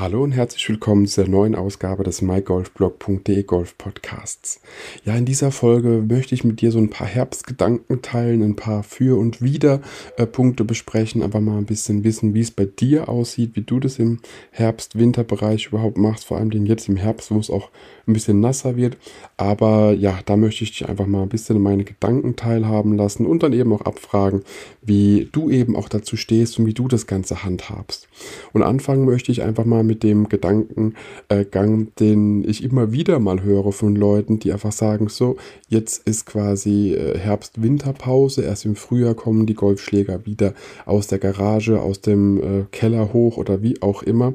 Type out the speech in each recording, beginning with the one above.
Hallo und herzlich willkommen zu der neuen Ausgabe des mygolfblog.de Golf Podcasts. Ja, in dieser Folge möchte ich mit dir so ein paar Herbstgedanken teilen, ein paar Für- und Wider-Punkte besprechen, aber mal ein bisschen wissen, wie es bei dir aussieht, wie du das im Herbst-Winter-Bereich überhaupt machst, vor allem den jetzt im Herbst, wo es auch ein bisschen nasser wird. Aber ja, da möchte ich dich einfach mal ein bisschen meine Gedanken teilhaben lassen und dann eben auch abfragen, wie du eben auch dazu stehst und wie du das Ganze handhabst. Und anfangen möchte ich einfach mal mit dem Gedankengang, den ich immer wieder mal höre von Leuten, die einfach sagen, so, jetzt ist quasi äh, Herbst-Winterpause, erst im Frühjahr kommen die Golfschläger wieder aus der Garage, aus dem äh, Keller hoch oder wie auch immer.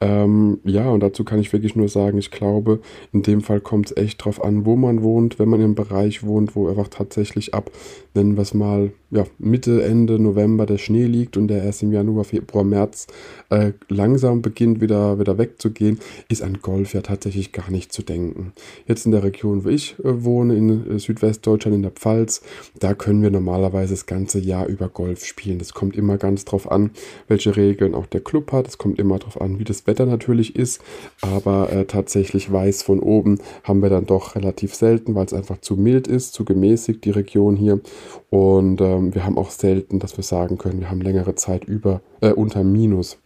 Ähm, ja, und dazu kann ich wirklich nur sagen, ich glaube, in dem Fall kommt es echt drauf an, wo man wohnt, wenn man im Bereich wohnt, wo einfach tatsächlich ab, nennen wir es mal, ja, Mitte, Ende November der Schnee liegt und der erst im Januar, Februar, März äh, langsam beginnt wieder, wieder wegzugehen, ist an Golf ja tatsächlich gar nicht zu denken. Jetzt in der Region, wo ich äh, wohne, in äh, Südwestdeutschland, in der Pfalz, da können wir normalerweise das ganze Jahr über Golf spielen. Das kommt immer ganz drauf an, welche Regeln auch der Club hat. Es kommt immer drauf an, wie das Wetter natürlich ist. Aber äh, tatsächlich weiß von oben haben wir dann doch relativ selten, weil es einfach zu mild ist, zu gemäßigt, die Region hier. Und ähm, wir haben auch selten, dass wir sagen können, wir haben längere Zeit über, äh, unter Minus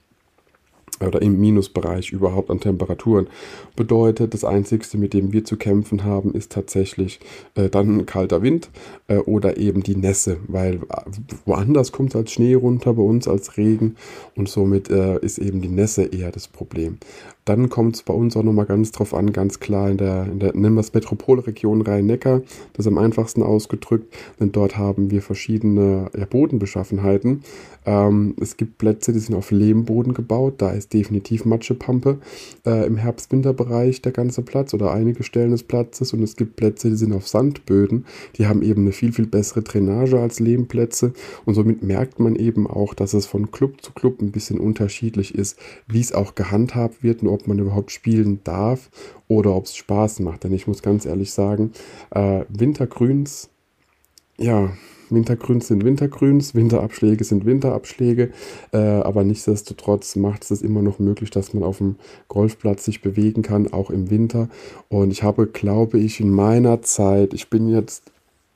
oder im Minusbereich überhaupt an Temperaturen. Bedeutet, das Einzige, mit dem wir zu kämpfen haben, ist tatsächlich äh, dann ein kalter Wind äh, oder eben die Nässe, weil woanders kommt es als Schnee runter, bei uns als Regen und somit äh, ist eben die Nässe eher das Problem. Dann kommt es bei uns auch nochmal ganz drauf an, ganz klar in der, in der nennen wir es Metropolregion Rhein-Neckar, das ist am einfachsten ausgedrückt, denn dort haben wir verschiedene ja, Bodenbeschaffenheiten. Ähm, es gibt Plätze, die sind auf Lehmboden gebaut, da ist definitiv Matschepampe äh, im Herbst-Winter-Bereich der ganze Platz oder einige Stellen des Platzes. Und es gibt Plätze, die sind auf Sandböden, die haben eben eine viel, viel bessere Drainage als Lehmplätze. Und somit merkt man eben auch, dass es von Club zu Club ein bisschen unterschiedlich ist, wie es auch gehandhabt wird und ob man überhaupt spielen darf oder ob es Spaß macht. Denn ich muss ganz ehrlich sagen, äh, Wintergrüns, ja, Wintergrüns sind Wintergrüns, Winterabschläge sind Winterabschläge, äh, aber nichtsdestotrotz macht es immer noch möglich, dass man auf dem Golfplatz sich bewegen kann, auch im Winter. Und ich habe, glaube ich, in meiner Zeit, ich bin jetzt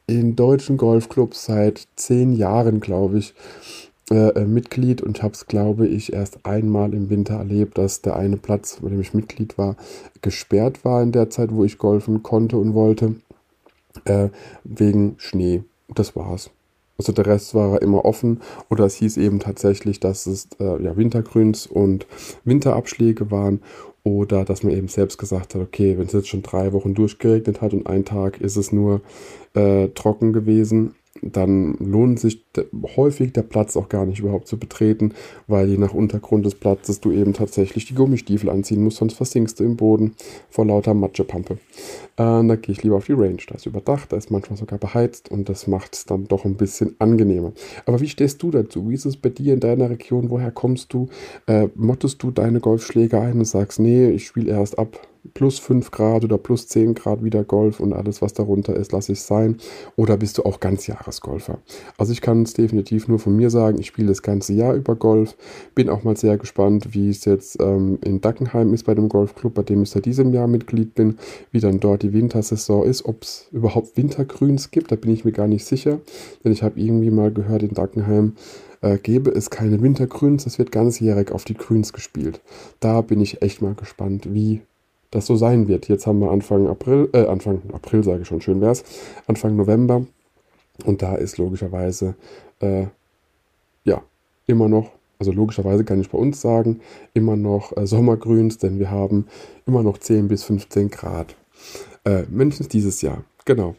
in deutschen Golfclubs seit zehn Jahren, glaube ich, äh, äh Mitglied und habe es, glaube ich, erst einmal im Winter erlebt, dass der eine Platz, bei dem ich Mitglied war, gesperrt war in der Zeit, wo ich golfen konnte und wollte, äh, wegen Schnee. Das war's. Also der Rest war immer offen oder es hieß eben tatsächlich, dass es äh, ja, Wintergrüns und Winterabschläge waren oder dass man eben selbst gesagt hat, okay, wenn es jetzt schon drei Wochen durchgeregnet hat und ein Tag ist es nur äh, trocken gewesen, dann lohnt sich häufig der Platz auch gar nicht überhaupt zu betreten, weil je nach Untergrund des Platzes du eben tatsächlich die Gummistiefel anziehen musst, sonst versinkst du im Boden vor lauter Matschepampe. Äh, da gehe ich lieber auf die Range. Da ist überdacht, da ist manchmal sogar beheizt und das macht es dann doch ein bisschen angenehmer. Aber wie stehst du dazu? Wie ist es bei dir in deiner Region? Woher kommst du? Äh, mottest du deine Golfschläge ein und sagst, nee, ich spiele erst ab plus 5 Grad oder plus 10 Grad wieder Golf und alles, was darunter ist, lasse ich sein? Oder bist du auch Ganzjahresgolfer? Also ich kann es definitiv nur von mir sagen, ich spiele das ganze Jahr über Golf. Bin auch mal sehr gespannt, wie es jetzt ähm, in Dackenheim ist bei dem Golfclub, bei dem ich seit diesem Jahr Mitglied bin, wie dann dort die Wintersaison ist, ob es überhaupt Wintergrüns gibt, da bin ich mir gar nicht sicher, denn ich habe irgendwie mal gehört in Dackenheim, äh, gäbe es keine Wintergrüns, es wird ganzjährig auf die Grüns gespielt. Da bin ich echt mal gespannt, wie das so sein wird. Jetzt haben wir Anfang April, äh, Anfang April sage ich schon, schön wär's, Anfang November. Und da ist logischerweise, äh, ja, immer noch, also logischerweise kann ich bei uns sagen, immer noch äh, Sommergrüns, denn wir haben immer noch 10 bis 15 Grad. Äh, mindestens dieses Jahr, genau.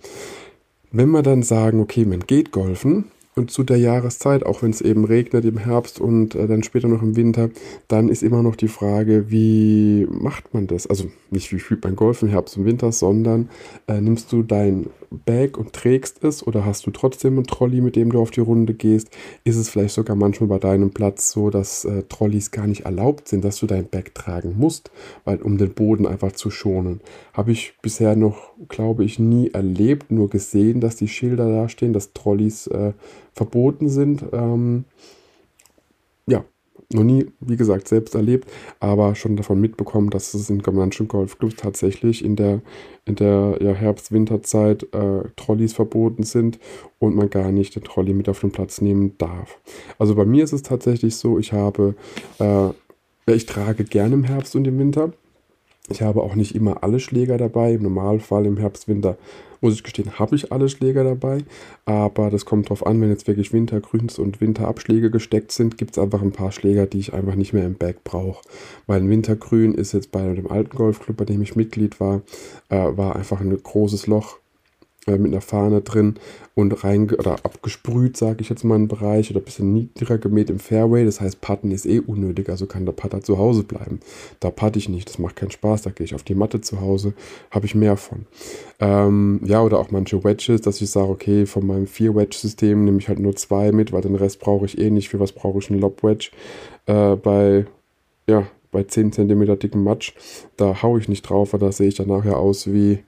Wenn wir dann sagen, okay, man geht golfen, Und zu der Jahreszeit, auch wenn es eben regnet im Herbst und äh, dann später noch im Winter, dann ist immer noch die Frage, wie macht man das? Also nicht wie spielt man Golf im Herbst und Winter, sondern äh, nimmst du dein Bag und trägst es oder hast du trotzdem einen Trolley, mit dem du auf die Runde gehst? Ist es vielleicht sogar manchmal bei deinem Platz so, dass äh, Trolleys gar nicht erlaubt sind, dass du dein Bag tragen musst, weil um den Boden einfach zu schonen? Habe ich bisher noch, glaube ich, nie erlebt, nur gesehen, dass die Schilder da stehen, dass Trolleys äh, verboten sind. Ähm, noch nie, wie gesagt, selbst erlebt, aber schon davon mitbekommen, dass es in manchen Golfclubs tatsächlich in der, in der ja, Herbst-Winterzeit äh, Trolleys verboten sind und man gar nicht den Trolley mit auf den Platz nehmen darf. Also bei mir ist es tatsächlich so, ich habe, äh, ich trage gerne im Herbst und im Winter. Ich habe auch nicht immer alle Schläger dabei. Im Normalfall im Herbst, Winter muss ich gestehen, habe ich alle Schläger dabei. Aber das kommt drauf an, wenn jetzt wirklich Wintergrüns und Winterabschläge gesteckt sind, gibt es einfach ein paar Schläger, die ich einfach nicht mehr im Bag brauche. Weil ein Wintergrün ist jetzt bei dem alten Golfclub, bei dem ich Mitglied war, äh, war einfach ein großes Loch äh, mit einer Fahne drin und rein oder abgesprüht, sage ich jetzt mal, einen Bereich oder ein bisschen niedriger gemäht im Fairway. Das heißt, Putten ist eh unnötig, also kann der Putter zu Hause bleiben. Da putte ich nicht, das macht keinen Spaß, da gehe ich auf die Matte zu Hause, habe ich mehr von. Ähm, ja, oder auch manche Wedges, dass ich sage, okay, von meinem 4-Wedge-System nehme ich halt nur zwei mit, weil den Rest brauche ich eh nicht. Für was brauche ich einen Lob-Wedge? Äh, bei, ja, bei 10 cm dicken Matsch, da haue ich nicht drauf, weil da sehe ich dann nachher aus wie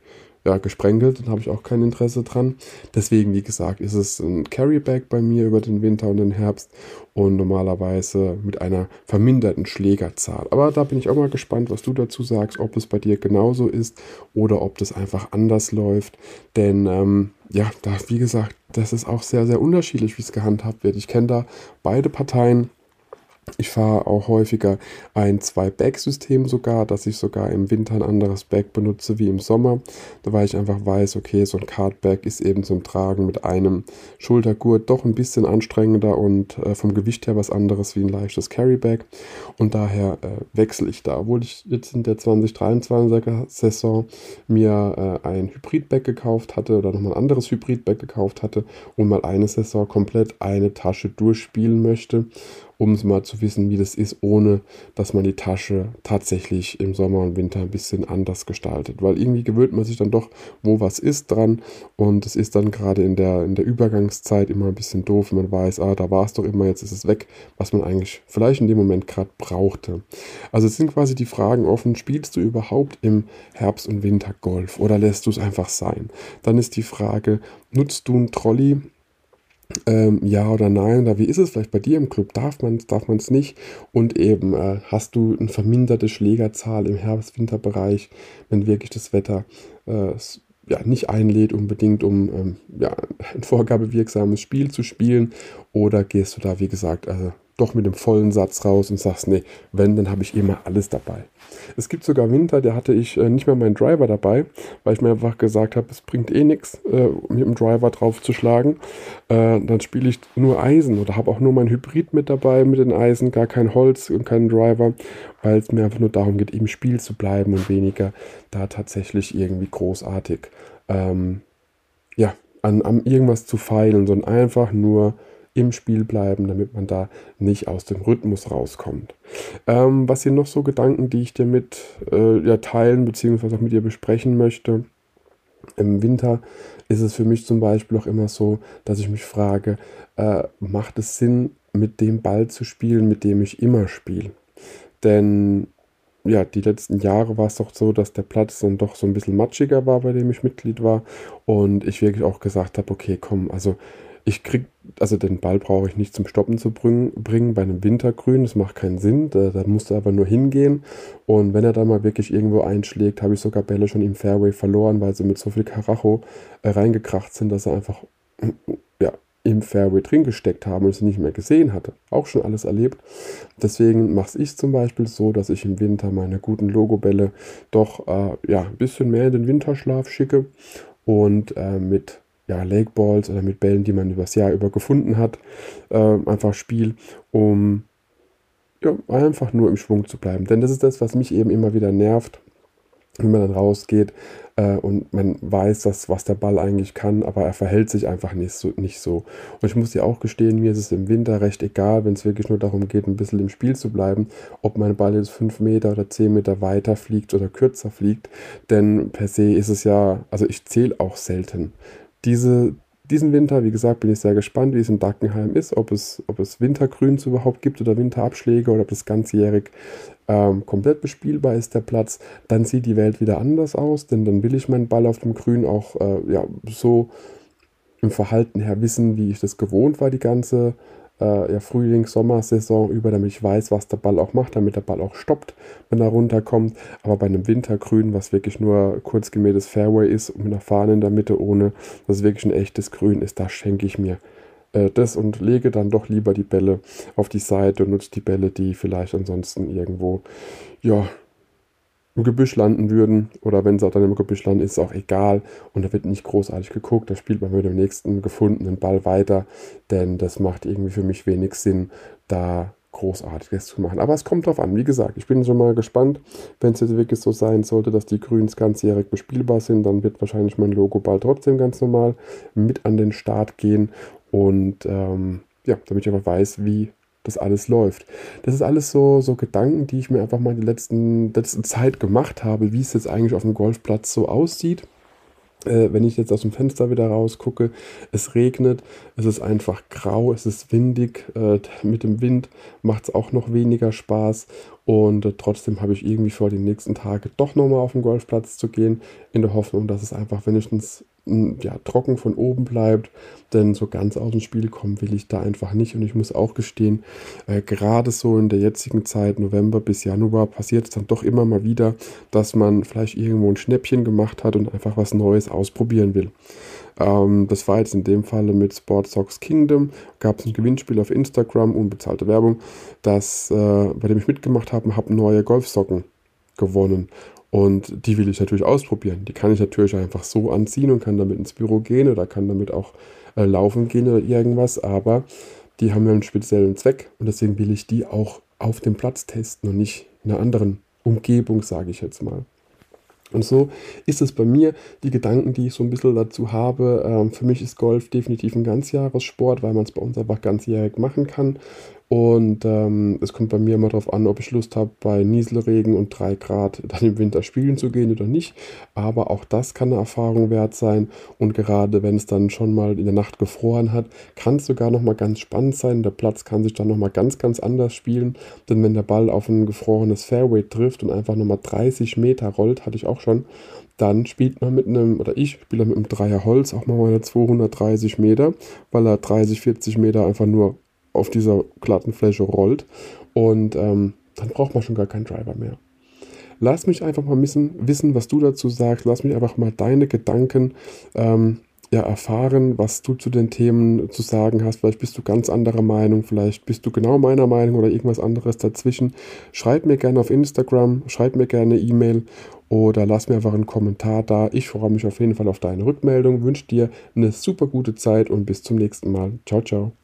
ja, gesprenkelt und habe ich auch kein Interesse dran. Deswegen, wie gesagt, ist es ein Carryback bei mir über den Winter und den Herbst und normalerweise mit einer verminderten Schlägerzahl. Aber da bin ich auch mal gespannt, was du dazu sagst, ob es bei dir genauso ist oder ob das einfach anders läuft. Denn ähm, ja, da, wie gesagt, das ist auch sehr, sehr unterschiedlich, wie es gehandhabt wird. Ich kenne da beide Parteien ich fahre auch häufiger ein Zwei-Bag-System sogar, dass ich sogar im Winter ein anderes Bag benutze wie im Sommer, weil ich einfach weiß, okay, so ein Card-Bag ist eben zum Tragen mit einem Schultergurt doch ein bisschen anstrengender und äh, vom Gewicht her was anderes wie ein leichtes Carry-Bag und daher äh, wechsle ich da. Obwohl ich jetzt in der 2023er Saison mir äh, ein Hybrid-Bag gekauft hatte oder nochmal ein anderes Hybrid-Bag gekauft hatte und mal eine Saison komplett eine Tasche durchspielen möchte um es mal zu wissen, wie das ist, ohne dass man die Tasche tatsächlich im Sommer und Winter ein bisschen anders gestaltet. Weil irgendwie gewöhnt man sich dann doch, wo was ist dran. Und es ist dann gerade in der, in der Übergangszeit immer ein bisschen doof, man weiß, ah, da war es doch immer, jetzt ist es weg, was man eigentlich vielleicht in dem Moment gerade brauchte. Also es sind quasi die Fragen offen, spielst du überhaupt im Herbst und Winter Golf oder lässt du es einfach sein? Dann ist die Frage, nutzt du einen Trolley ähm, ja oder nein, oder wie ist es vielleicht bei dir im Club? Darf man es, darf man es nicht? Und eben, äh, hast du eine verminderte Schlägerzahl im Herbst-Winter-Bereich, wenn wirklich das Wetter äh, ja, nicht einlädt, unbedingt um ähm, ja, ein vorgabewirksames Spiel zu spielen? Oder gehst du da, wie gesagt, also doch mit dem vollen Satz raus und sagst, nee, wenn, dann habe ich immer alles dabei. Es gibt sogar Winter, da hatte ich äh, nicht mehr meinen Driver dabei, weil ich mir einfach gesagt habe, es bringt eh nichts, äh, mit dem Driver drauf zu schlagen. Äh, dann spiele ich nur Eisen oder habe auch nur mein Hybrid mit dabei mit den Eisen, gar kein Holz und keinen Driver, weil es mir einfach nur darum geht, im Spiel zu bleiben und weniger da tatsächlich irgendwie großartig ähm, ja, an, an irgendwas zu feilen, sondern einfach nur im Spiel bleiben, damit man da nicht aus dem Rhythmus rauskommt. Ähm, was sind noch so Gedanken, die ich dir mit äh, ja, teilen bzw. auch mit dir besprechen möchte? Im Winter ist es für mich zum Beispiel auch immer so, dass ich mich frage, äh, macht es Sinn, mit dem Ball zu spielen, mit dem ich immer spiele? Denn ja, die letzten Jahre war es doch so, dass der Platz dann doch so ein bisschen matschiger war, bei dem ich Mitglied war. Und ich wirklich auch gesagt habe, okay, komm, also ich krieg, also den Ball brauche ich nicht zum Stoppen zu bringen, bei einem Wintergrün, das macht keinen Sinn, da, da musst du aber nur hingehen und wenn er dann mal wirklich irgendwo einschlägt, habe ich sogar Bälle schon im Fairway verloren, weil sie mit so viel Karacho äh, reingekracht sind, dass er einfach ja, im Fairway drin gesteckt haben und sie nicht mehr gesehen hatte. Auch schon alles erlebt. Deswegen mache ich zum Beispiel so, dass ich im Winter meine guten Logobälle doch äh, ja, ein bisschen mehr in den Winterschlaf schicke und äh, mit ja, Lake Balls oder mit Bällen, die man übers Jahr über gefunden hat, äh, einfach Spiel, um ja, einfach nur im Schwung zu bleiben. Denn das ist das, was mich eben immer wieder nervt, wenn man dann rausgeht äh, und man weiß, dass, was der Ball eigentlich kann, aber er verhält sich einfach nicht so, nicht so. Und ich muss dir auch gestehen, mir ist es im Winter recht egal, wenn es wirklich nur darum geht, ein bisschen im Spiel zu bleiben, ob mein Ball jetzt 5 Meter oder 10 Meter weiter fliegt oder kürzer fliegt. Denn per se ist es ja, also ich zähle auch selten. Diese, diesen Winter, wie gesagt, bin ich sehr gespannt, wie es in Dackenheim ist, ob es, ob es Wintergrüns überhaupt gibt oder Winterabschläge oder ob das ganzjährig ähm, komplett bespielbar ist, der Platz. Dann sieht die Welt wieder anders aus, denn dann will ich meinen Ball auf dem Grün auch äh, ja, so im Verhalten her wissen, wie ich das gewohnt war, die ganze äh, ja, Frühling-Sommersaison über, damit ich weiß, was der Ball auch macht, damit der Ball auch stoppt, wenn er runterkommt. Aber bei einem Wintergrün, was wirklich nur kurz gemähtes Fairway ist, mit einer Fahne in der Mitte, ohne dass es wirklich ein echtes Grün ist, da schenke ich mir äh, das und lege dann doch lieber die Bälle auf die Seite und nutze die Bälle, die vielleicht ansonsten irgendwo, ja, im Gebüsch landen würden oder wenn sie auch dann im Gebüsch landen, ist es auch egal und da wird nicht großartig geguckt, da spielt man mit dem nächsten gefundenen Ball weiter, denn das macht irgendwie für mich wenig Sinn, da großartiges zu machen. Aber es kommt drauf an, wie gesagt, ich bin schon mal gespannt, wenn es jetzt wirklich so sein sollte, dass die Grüns ganzjährig bespielbar sind, dann wird wahrscheinlich mein Logo bald trotzdem ganz normal mit an den Start gehen und ähm, ja, damit ich aber weiß, wie das alles läuft. Das ist alles so, so Gedanken, die ich mir einfach mal in der letzten, letzten Zeit gemacht habe, wie es jetzt eigentlich auf dem Golfplatz so aussieht. Äh, wenn ich jetzt aus dem Fenster wieder rausgucke, es regnet, es ist einfach grau, es ist windig. Äh, mit dem Wind macht es auch noch weniger Spaß. Und äh, trotzdem habe ich irgendwie vor, die nächsten Tage doch nochmal auf den Golfplatz zu gehen, in der Hoffnung, dass es einfach wenigstens ja, trocken von oben bleibt, denn so ganz aus dem Spiel kommen will ich da einfach nicht. Und ich muss auch gestehen, äh, gerade so in der jetzigen Zeit, November bis Januar, passiert es dann doch immer mal wieder, dass man vielleicht irgendwo ein Schnäppchen gemacht hat und einfach was Neues ausprobieren will. Ähm, das war jetzt in dem Falle mit Sport Socks Kingdom. Gab es ein Gewinnspiel auf Instagram, unbezahlte Werbung, das, äh, bei dem ich mitgemacht habe, habe neue Golfsocken gewonnen. Und die will ich natürlich ausprobieren. Die kann ich natürlich einfach so anziehen und kann damit ins Büro gehen oder kann damit auch äh, laufen gehen oder irgendwas. Aber die haben ja einen speziellen Zweck und deswegen will ich die auch auf dem Platz testen und nicht in einer anderen Umgebung, sage ich jetzt mal. Und so ist es bei mir, die Gedanken, die ich so ein bisschen dazu habe. Ähm, für mich ist Golf definitiv ein Ganzjahressport, weil man es bei uns einfach ganzjährig machen kann. Und ähm, es kommt bei mir immer darauf an, ob ich Lust habe, bei Nieselregen und 3 Grad dann im Winter spielen zu gehen oder nicht. Aber auch das kann eine Erfahrung wert sein. Und gerade wenn es dann schon mal in der Nacht gefroren hat, kann es sogar nochmal ganz spannend sein. Der Platz kann sich dann nochmal ganz, ganz anders spielen. Denn wenn der Ball auf ein gefrorenes Fairway trifft und einfach nochmal 30 Meter rollt, hatte ich auch schon, dann spielt man mit einem, oder ich spiele mit einem Dreier Holz auch mal meine 230 Meter, weil er 30, 40 Meter einfach nur auf dieser glatten Fläche rollt. Und ähm, dann braucht man schon gar keinen Driver mehr. Lass mich einfach mal wissen, was du dazu sagst. Lass mich einfach mal deine Gedanken ähm, ja, erfahren, was du zu den Themen zu sagen hast. Vielleicht bist du ganz anderer Meinung, vielleicht bist du genau meiner Meinung oder irgendwas anderes dazwischen. Schreib mir gerne auf Instagram, schreib mir gerne E-Mail oder lass mir einfach einen Kommentar da. Ich freue mich auf jeden Fall auf deine Rückmeldung, wünsche dir eine super gute Zeit und bis zum nächsten Mal. Ciao, ciao.